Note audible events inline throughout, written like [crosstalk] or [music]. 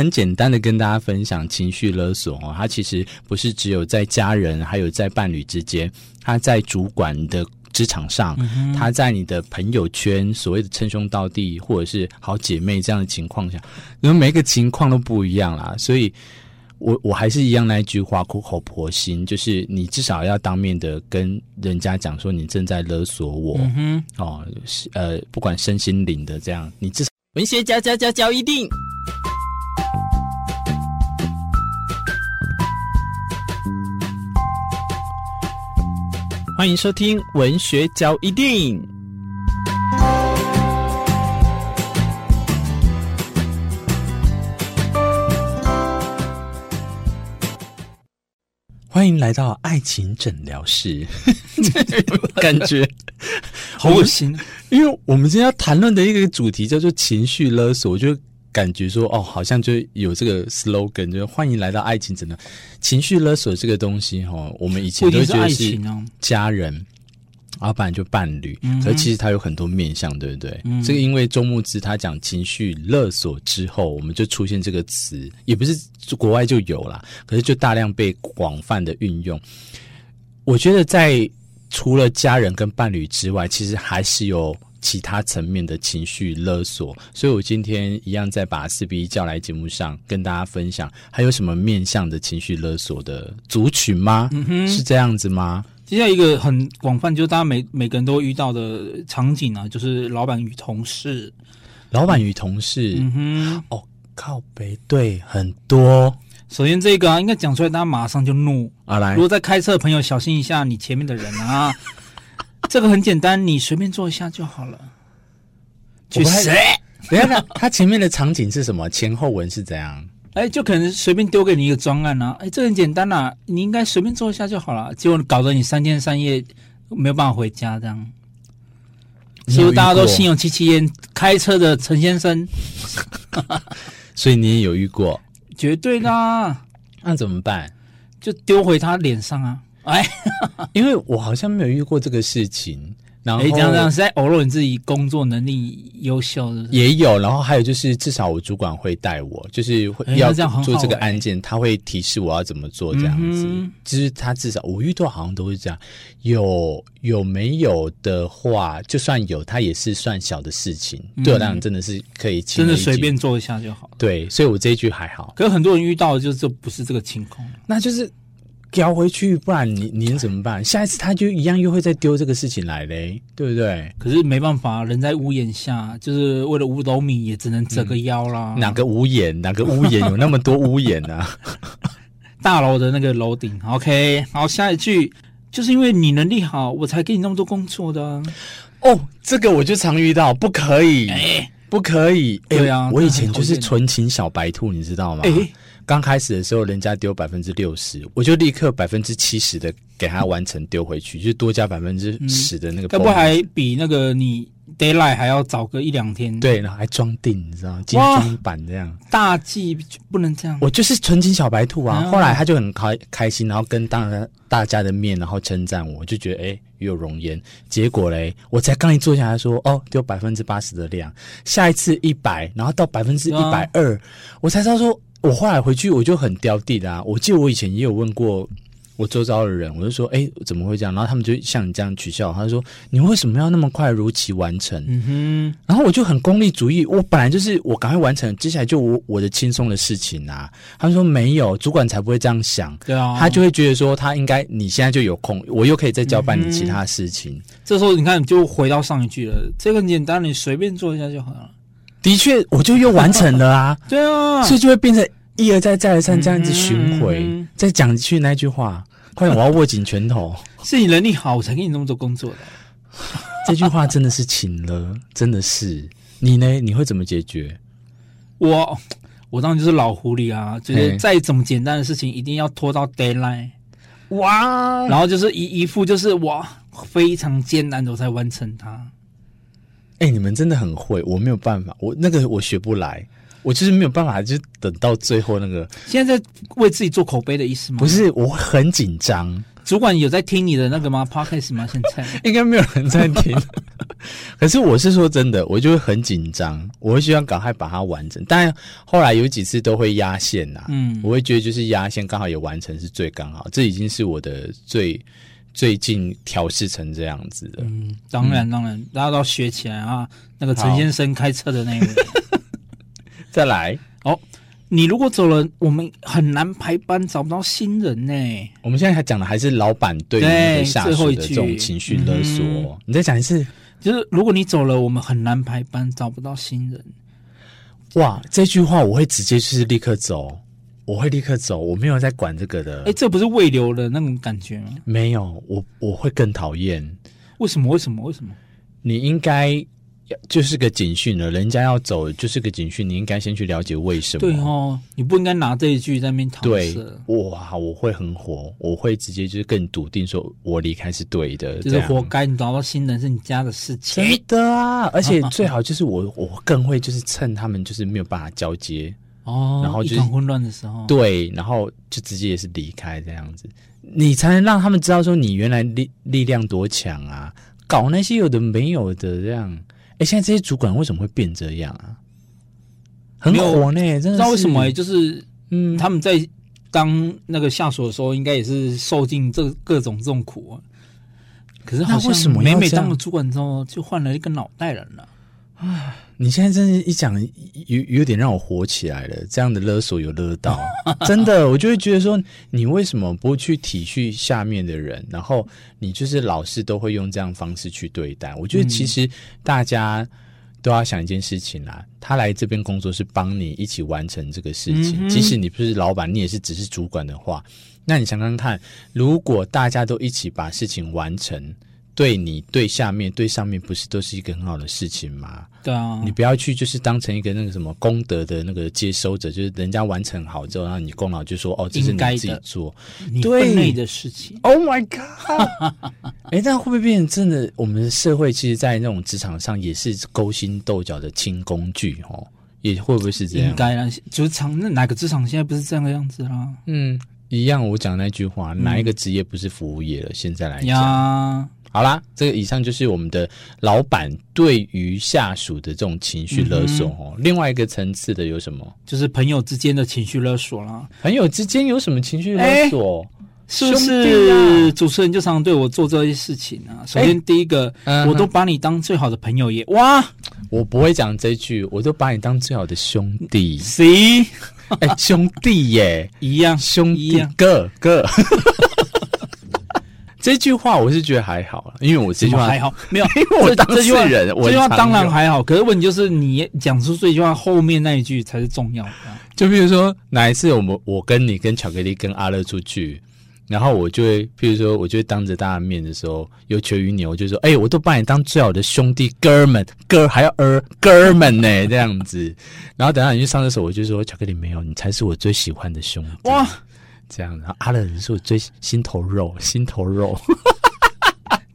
很简单的跟大家分享情绪勒索哦，它其实不是只有在家人，还有在伴侣之间，它在主管的职场上，他在你的朋友圈，所谓的称兄道弟或者是好姐妹这样的情况下，因为每个情况都不一样啦，所以。我我还是一样那一句话，苦口婆心，就是你至少要当面的跟人家讲说你正在勒索我，嗯，哦，呃，不管身心灵的这样，你至少文学家家家教一定，欢迎收听文学交易电影。欢迎来到爱情诊疗室，[laughs] 感觉好恶心。因为我们今天要谈论的一个主题叫做情绪勒索，我就感觉说，哦，好像就有这个 slogan，就欢迎来到爱情诊疗。情绪勒索这个东西，哈，我们以前都觉得是家人。啊，不然就伴侣，可是其实它有很多面向，对不对？嗯、这个因为周牧之他讲情绪勒索之后，我们就出现这个词，也不是国外就有啦，可是就大量被广泛的运用。我觉得在除了家人跟伴侣之外，其实还是有其他层面的情绪勒索。所以我今天一样再把四 B 叫来节目上跟大家分享，还有什么面向的情绪勒索的族群吗？嗯、哼是这样子吗？接下来一个很广泛，就是大家每每个人都遇到的场景啊，就是老板与同事。老板与同事，嗯哼，哦，靠北，对，很多。首先这个啊，应该讲出来，大家马上就怒啊！来，如果在开车的朋友，小心一下你前面的人啊。这个很简单，你随便做一下就好了。去谁？等一下，他前面的场景是什么？前后文是怎样？哎，就可能随便丢给你一个专案啊，哎，这很简单呐、啊，你应该随便做一下就好了。结果搞得你三天三夜没有办法回家，这样。其实大家都心有戚戚焉，开车的陈先生，[laughs] 所以你也有遇过？绝对啦、啊。那怎么办？就丢回他脸上啊！哎，[laughs] 因为我好像没有遇过这个事情。然后这样这样是在偶尔你自己工作能力优秀的也有，然后还有就是至少我主管会带我，就是会要做这个案件，他会提示我要怎么做这样子。就是他至少我遇到好像都是这样。有有没有的话，就算有，他也是算小的事情。对我来讲，真的是可以真的随便做一下就好。对，所以我这一句还好。可是很多人遇到的就是不是这个情况，那就是。调回去，不然你你怎么办？下一次他就一样又会再丢这个事情来嘞，对不对？可是没办法，人在屋檐下，就是为了五斗米，也只能折个腰啦。嗯、哪个屋檐？哪个屋檐有那么多屋檐呢、啊？[laughs] 大楼的那个楼顶。OK，好，下一句就是因为你能力好，我才给你那么多工作的。哦，这个我就常遇到，不可以，欸、不可以。对啊，我以前就是纯情小白兔，你知道吗？欸刚开始的时候，人家丢百分之六十，我就立刻百分之七十的给他完成丢回去，就多加百分之十的那个。要不还比那个你 d a y l i g h t 还要早个一两天？对，然后还装订，你知道吗？精装版这样。大忌不能这样。我就是纯情小白兔啊！后来他就很开开心，然后跟当着大家的面，然后称赞我，就觉得哎，与有容颜。结果嘞，我才刚一坐下来说，哦，丢百分之八十的量，下一次一百，然后到百分之一百二，我才知道说。我后来回去我就很刁地的啊！我记得我以前也有问过我周遭的人，我就说：“哎、欸，怎么会这样？”然后他们就像你这样取笑，他就说：“你为什么要那么快如期完成？”嗯哼。然后我就很功利主义，我本来就是我赶快完成，接下来就我我的轻松的事情啊。他们说没有，主管才不会这样想。对啊，他就会觉得说他应该你现在就有空，我又可以再交办你其他事情。嗯、这时候你看，就回到上一句了，这个很简单，你随便做一下就好了。的确，我就又完成了啊！[laughs] 对啊，所以就会变成一而再、再而三这样子循环。嗯嗯、再讲去那句话，快点，我要握紧拳头。[laughs] 是你能力好，我才给你那么多工作的。[laughs] 这句话真的是请了，真的是。你呢？你会怎么解决？我，我当然就是老狐狸啊！就是再怎么简单的事情，一定要拖到 deadline。哇！然后就是一一副就是哇，非常艰难的我才完成它。哎、欸，你们真的很会，我没有办法，我那个我学不来，我就是没有办法，就等到最后那个。现在在为自己做口碑的意思吗？不是，我很紧张，主管有在听你的那个吗？Podcast 吗？现在 [laughs] 应该没有人在听。[laughs] 可是我是说真的，我就会很紧张，我会希望赶快把它完成。但后来有几次都会压线呐、啊，嗯，我会觉得就是压线刚好也完成是最刚好，这已经是我的最最近调试成这样子的。嗯，当然当然，嗯、大家都要学起来啊！那个陈先生开车的那个，[laughs] 再来哦。你如果走了，我们很难排班，找不到新人呢。我们现在还讲的还是老板对于下属的这种情绪勒索。嗯、你再讲一次，就是如果你走了，我们很难排班，找不到新人。哇，这句话我会直接就是立刻走，我会立刻走，我没有在管这个的。哎，这不是胃流的那种感觉吗？没有，我我会更讨厌。为什么？为什么？为什么？你应该。就是个警讯了，人家要走就是个警讯，你应该先去了解为什么。对哦，你不应该拿这一句在那边搪塞。对，哇，我会很火，我会直接就是更笃定说，我离开是对的，就是活该。你找到新人是你家的事情。对的啊，而且 [laughs] 最好就是我，我更会就是趁他们就是没有办法交接哦，然后就是混乱的时候，对，然后就直接也是离开这样子，你才能让他们知道说你原来力力量多强啊，搞那些有的没有的这样。哎，现在这些主管为什么会变这样啊？很火呢，真的。知道为什么？就是嗯，他们在当那个下属的时候，应该也是受尽这各种这种苦啊。可是好像每每当了主管之后，就换了一个脑袋人了。啊！你现在真是一讲，有有点让我火起来了。这样的勒索有勒到，[laughs] 真的，我就会觉得说，你为什么不去体恤下面的人？然后你就是老是都会用这样方式去对待。我觉得其实大家都要想一件事情啦，他来这边工作是帮你一起完成这个事情。即使你不是老板，你也是只是主管的话，那你想想看，如果大家都一起把事情完成。对你对下面对上面不是都是一个很好的事情吗？对啊，你不要去就是当成一个那个什么功德的那个接收者，就是人家完成好之后，然后你功劳就说哦，这是你自己做，对内的事情。Oh my god！[laughs] 哎，这样会不会变成真的？我们的社会其实，在那种职场上也是勾心斗角的轻工具哦，也会不会是这样？应该啊，职场那哪个职场现在不是这样的样子啦？嗯，一样。我讲那句话，哪一个职业不是服务业了？嗯、现在来讲。好啦，这个以上就是我们的老板对于下属的这种情绪勒索哦。嗯、另外一个层次的有什么？就是朋友之间的情绪勒索啦。朋友之间有什么情绪勒索？是不是主持人就常常对我做这些事情啊？首先第一个，嗯、我都把你当最好的朋友耶。哇，我不会讲这句，我都把你当最好的兄弟。谁？哎，兄弟耶，一样，兄弟，哥哥。[laughs] 这句话我是觉得还好，因为我这句话还好，没有，[laughs] 因为我当事人，这句话当然还好。可是问题就是，你讲出这句话后面那一句才是重要的。就比如说，哪一次我们我跟你跟巧克力跟阿乐出去，然后我就会，譬如说，我就会当着大家面的时候有求于你，我就说，哎，我都把你当最好的兄弟哥们，哥还要儿哥们呢，这样子。然后等下你去上厕所，我就说，巧克力没有，你才是我最喜欢的兄弟。哇！这样，然后阿乐人是我最心头肉，心头肉。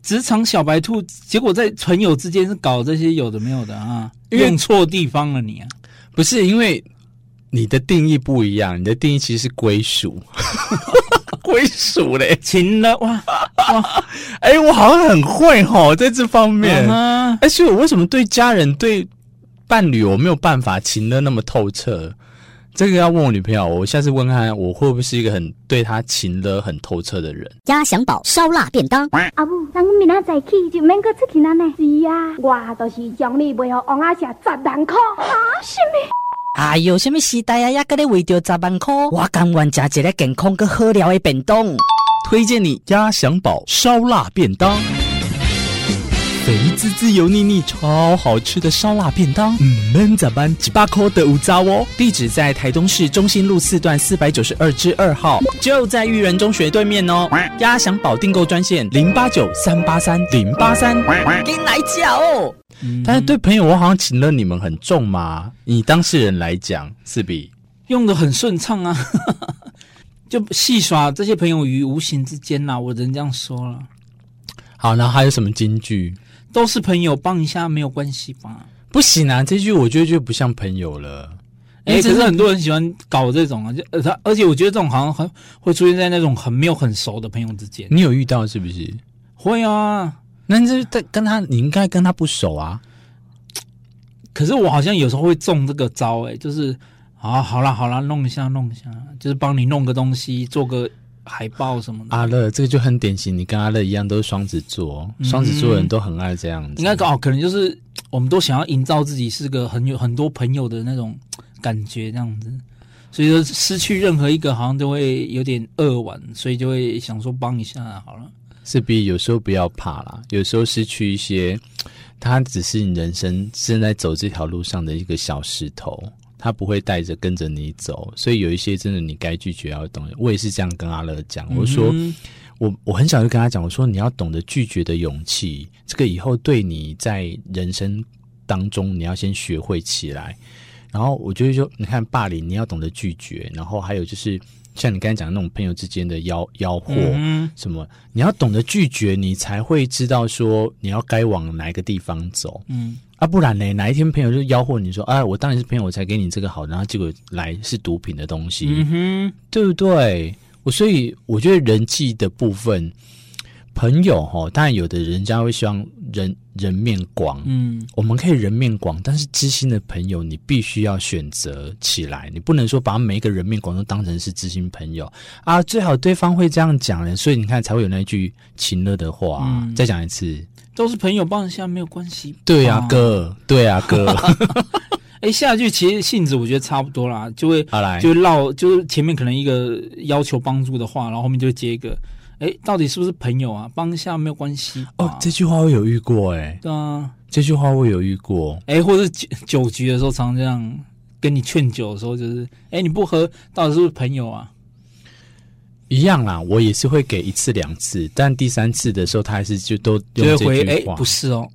职场小白兔，结果在朋友之间是搞这些有的没有的啊，用错地方了你啊！不是因为你的定义不一样，你的定义其实是归属，[laughs] 归属嘞，情了哇 [laughs] 哇！哎，我好像很会哈，在这方面。哎，所以我为什么对家人、对伴侣，我没有办法情的那么透彻？这个要问我女朋友，我下次问看我会不会是一个很对她情的很透彻的人。鸭翔宝烧腊便当，阿母，咱明仔早起就免搁出去了呢。是啊，我就是将你卖予王阿霞十万块。啊，什么？哎呦，什么时代啊，也搁咧为着十万块？我甘愿吃一个健康搁好料的便当。推荐你鸭翔宝烧腊便当。肥滋滋、油腻腻、超好吃的烧腊便当，嗯，们咋办？几把口的五糟哦。地址在台东市中心路四段四百九十二之二号，就在育人中学对面哦。鸭翔宝订购专线零八九三八三零八三，给你来叫哦。但是对朋友，我好像请了你们很重嘛。以当事人来讲，是比用的很顺畅啊，[laughs] 就戏耍这些朋友于无形之间呐、啊，我只能这样说了。好，然后还有什么金句？都是朋友，帮一下没有关系吧？不行啊，这句我觉得就不像朋友了。哎，可是很多人喜欢搞这种啊，就呃他，而且我觉得这种好像很会出现在那种很没有很熟的朋友之间。你有遇到是不是？会啊，那这跟他，你应该跟他不熟啊。可是我好像有时候会中这个招，欸，哎，就是啊，好啦好啦，弄一下弄一下，就是帮你弄个东西，做个海报什么的。阿乐，这个就很典型，你跟阿乐一样都是双子座，双、嗯、子座人都很爱这样子。应该哦，可能就是我们都想要营造自己是个很有很多朋友的那种。感觉这样子，所以说失去任何一个好像都会有点扼腕，所以就会想说帮一下好了。是比有时候不要怕啦，有时候失去一些，它只是你人生正在走这条路上的一个小石头，它不会带着跟着你走。所以有一些真的你该拒绝要懂。我也是这样跟阿乐讲，我说、嗯、我我很小就跟他讲，我说你要懂得拒绝的勇气，这个以后对你在人生当中你要先学会起来。然后我觉得说，你看霸凌，你要懂得拒绝。然后还有就是，像你刚才讲的那种朋友之间的吆吆喝，什么，你要懂得拒绝，你才会知道说你要该往哪一个地方走。嗯，啊，不然呢，哪一天朋友就吆喝你说，哎，我当然是朋友，我才给你这个好，然后结果来是毒品的东西，嗯哼，对不对？我所以我觉得人际的部分。朋友哈，当然有的人家会希望人人面广，嗯，我们可以人面广，但是知心的朋友你必须要选择起来，你不能说把每一个人面广都当成是知心朋友。啊，最好对方会这样讲的，所以你看才会有那句情乐的话，嗯，再讲一次，都是朋友帮一下没有关系，对呀，哥，对呀，哥，[laughs] 哎，下一句其实性质我觉得差不多啦，就会好来，就会绕，就是前面可能一个要求帮助的话，然后后面就接一个。哎，到底是不是朋友啊？帮一下没有关系哦。这句话我有遇过哎、欸。对啊，这句话我有遇过。哎，或者是酒酒局的时候，常常这样跟你劝酒的时候，就是哎，你不喝，到底是不是朋友啊？一样啦，我也是会给一次两次，但第三次的时候，他还是就都用这句话。回哎，不是哦，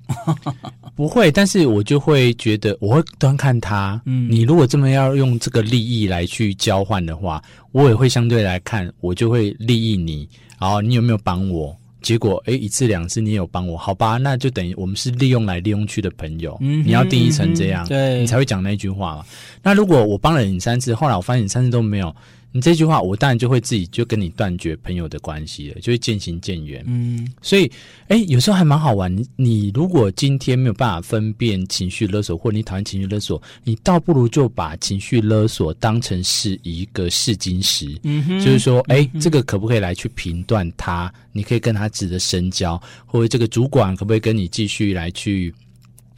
[laughs] 不会。但是我就会觉得，我会端看他。嗯，你如果这么要用这个利益来去交换的话，我也会相对来看，我就会利益你。好，你有没有帮我？结果诶，一次两次你有帮我，好吧，那就等于我们是利用来利用去的朋友。嗯，你要定义成这样，嗯、对，你才会讲那句话嘛。那如果我帮了你三次，后来我发现你三次都没有。你这句话，我当然就会自己就跟你断绝朋友的关系了，就会渐行渐远。嗯，所以，哎，有时候还蛮好玩。你你如果今天没有办法分辨情绪勒索，或你讨厌情绪勒索，你倒不如就把情绪勒索当成是一个试金石。嗯哼，就是说，哎，这个可不可以来去评断他？你可以跟他值得深交，或者这个主管可不可以跟你继续来去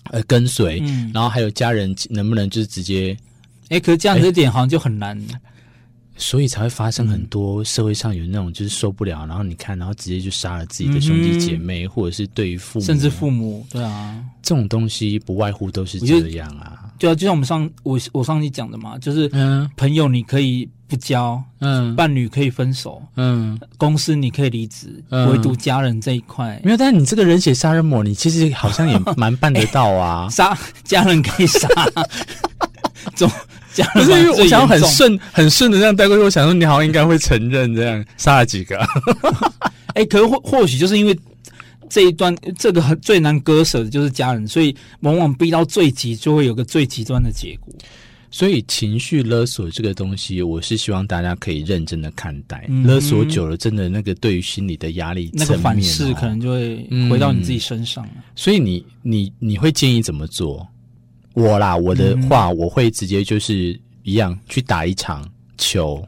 呃跟随？嗯，然后还有家人能不能就是直接？哎，可是这样子一点好像就很难。所以才会发生很多社会上有那种就是受不了，嗯、然后你看，然后直接就杀了自己的兄弟姐妹，嗯、或者是对于父母，甚至父母，对啊，这种东西不外乎都是这样啊。对啊，就像我们上我我上期讲的嘛，就是嗯，朋友你可以不交，嗯，伴侣可以分手，嗯，公司你可以离职，嗯、唯独家人这一块没有。但是你这个人血杀人魔，你其实好像也蛮办得到啊，杀家人可以杀，总。不是因为我想要很顺很顺的这样带过去，我想说你好像应该会承认这样杀了几个，[laughs] 哎、欸，可是或或许就是因为这一段这个很最难割舍的就是家人，所以往往逼到最极就会有个最极端的结果。所以情绪勒索这个东西，我是希望大家可以认真的看待。嗯、勒索久了，真的那个对于心理的压力、哦，那个反噬可能就会回到你自己身上。嗯、所以你你你会建议怎么做？我啦，我的话，我会直接就是一样去打一场球，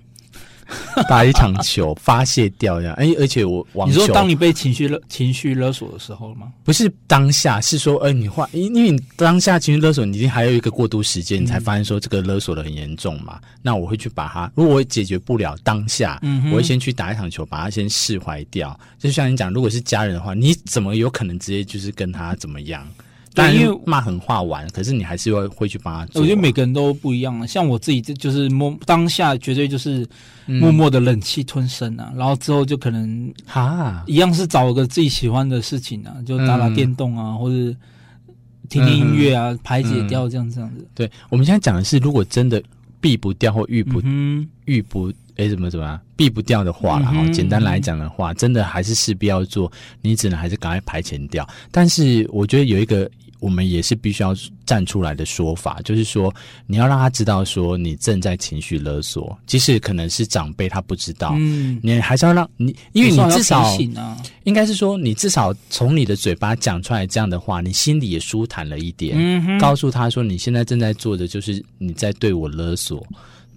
[laughs] 打一场球发泄掉这样。哎，而且我你说当你被情绪勒情绪勒索的时候吗？不是当下，是说，呃，你话，因因为你当下情绪勒索，你已经还有一个过渡时间，你才发现说这个勒索的很严重嘛。嗯、那我会去把它，如果我解决不了当下，嗯，我会先去打一场球，把它先释怀掉。就像你讲，如果是家人的话，你怎么有可能直接就是跟他怎么样？但因为骂狠话完，可是你还是会会去帮他做。我觉得每个人都不一样啊，像我自己，这就是默当下绝对就是默默的忍气吞声啊，嗯、然后之后就可能哈。一样是找个自己喜欢的事情啊，就打打电动啊，嗯、或者听听音乐啊，嗯、排解掉这样这样子。对，我们现在讲的是，如果真的避不掉或遇不、嗯、遇不哎怎么怎么样避不掉的话，了哈、嗯、简单来讲的话，真的还是势必要做，你只能还是赶快排遣掉。但是我觉得有一个。我们也是必须要站出来的说法，就是说你要让他知道说你正在情绪勒索，即使可能是长辈他不知道，嗯，你还是要让你，因为你至少应该是说你至少从你的嘴巴讲出来这样的话，你心里也舒坦了一点，嗯，告诉他说你现在正在做的就是你在对我勒索，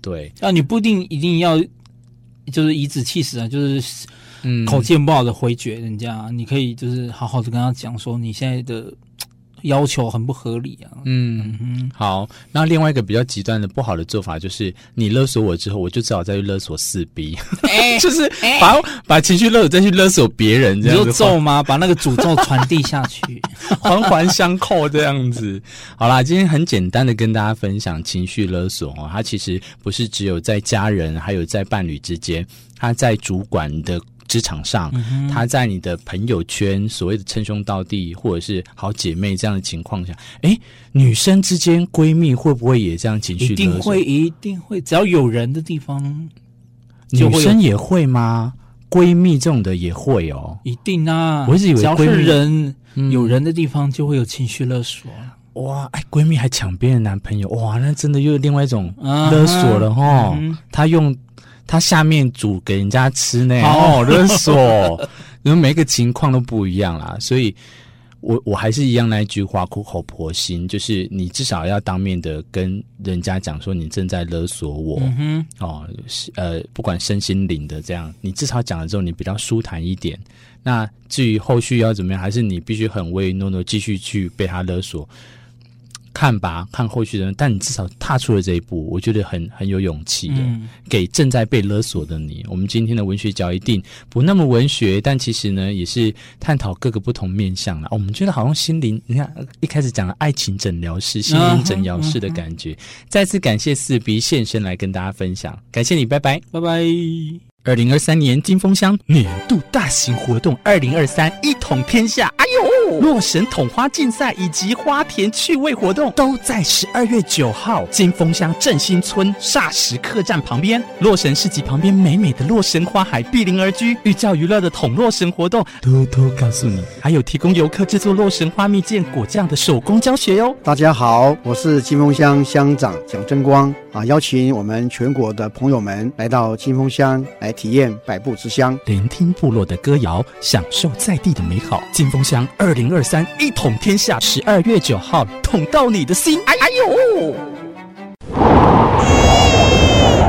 对，啊，你不一定一定要就是颐指气使啊，就是嗯口气不好的回绝人家，你可以就是好好的跟他讲说你现在的。要求很不合理啊！嗯，嗯好。那另外一个比较极端的不好的做法，就是你勒索我之后，我就只好再去勒索四 B，欸、[laughs] [laughs] 就是把、欸、把情绪勒索再去勒索别人，这样子。你就咒 [laughs] 吗？把那个诅咒传递下去，环环相扣这样子。好啦，今天很简单的跟大家分享情绪勒索哦，它其实不是只有在家人，还有在伴侣之间，它在主管的。职场上，他在你的朋友圈，所谓的称兄道弟，或者是好姐妹这样的情况下，哎，女生之间闺蜜会不会也这样情绪？一定会，一定会，只要有人的地方，女生也会吗？闺蜜这种的也会哦，一定啊！我一直以为闺蜜，只要是人、嗯、有人的地方就会有情绪勒索。哇，哎，闺蜜还抢别人男朋友，哇，那真的又有另外一种勒索了哈。他用。他下面煮给人家吃呢，哦，[laughs] 勒索，[laughs] 因为每个情况都不一样啦，所以我我还是一样那一句话，苦口婆心，就是你至少要当面的跟人家讲说你正在勒索我，嗯，哦，呃，不管身心灵的这样，你至少讲了之后，你比较舒坦一点。那至于后续要怎么样，还是你必须很唯唯诺诺继续去被他勒索。看吧，看后续的人，但你至少踏出了这一步，我觉得很很有勇气的。嗯、给正在被勒索的你，我们今天的文学角一定不那么文学，但其实呢，也是探讨各个不同面向了、哦。我们觉得好像心灵，你看一开始讲了爱情诊疗室、心灵诊疗室的感觉。再次感谢四 B 现身来跟大家分享，感谢你，拜拜，拜拜。二零二三年金风香年度大型活动，二零二三一统天下。哎呦，洛神统花竞赛以及花田趣味活动都在十二月九号，金峰乡振兴村霎石客栈旁边，洛神市集旁边美美的洛神花海碧林而居，寓教于乐的统洛神活动，偷偷告诉你，还有提供游客制作洛神花蜜饯果酱的手工教学哟。大家好，我是金峰乡乡长蒋争光啊，邀请我们全国的朋友们来到金峰乡来。体验百步之乡，聆听部落的歌谣，享受在地的美好。金峰乡二零二三一统天下，十二月九号，捅到你的心。哎哎呦！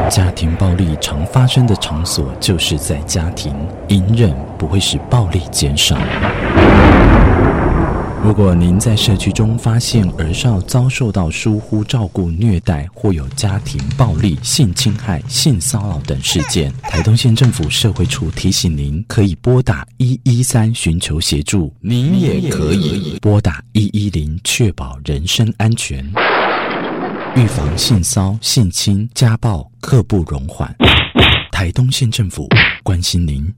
家庭暴力常发生的场所就是在家庭，隐忍不会使暴力减少。如果您在社区中发现儿少遭受到疏忽照顾、虐待，或有家庭暴力、性侵害、性骚扰等事件，[laughs] 台东县政府社会处提醒您，可以拨打一一三寻求协助。您也可以拨打一一零，确保人身安全，预防性骚、性侵、家暴，刻不容缓。台东县政府关心您。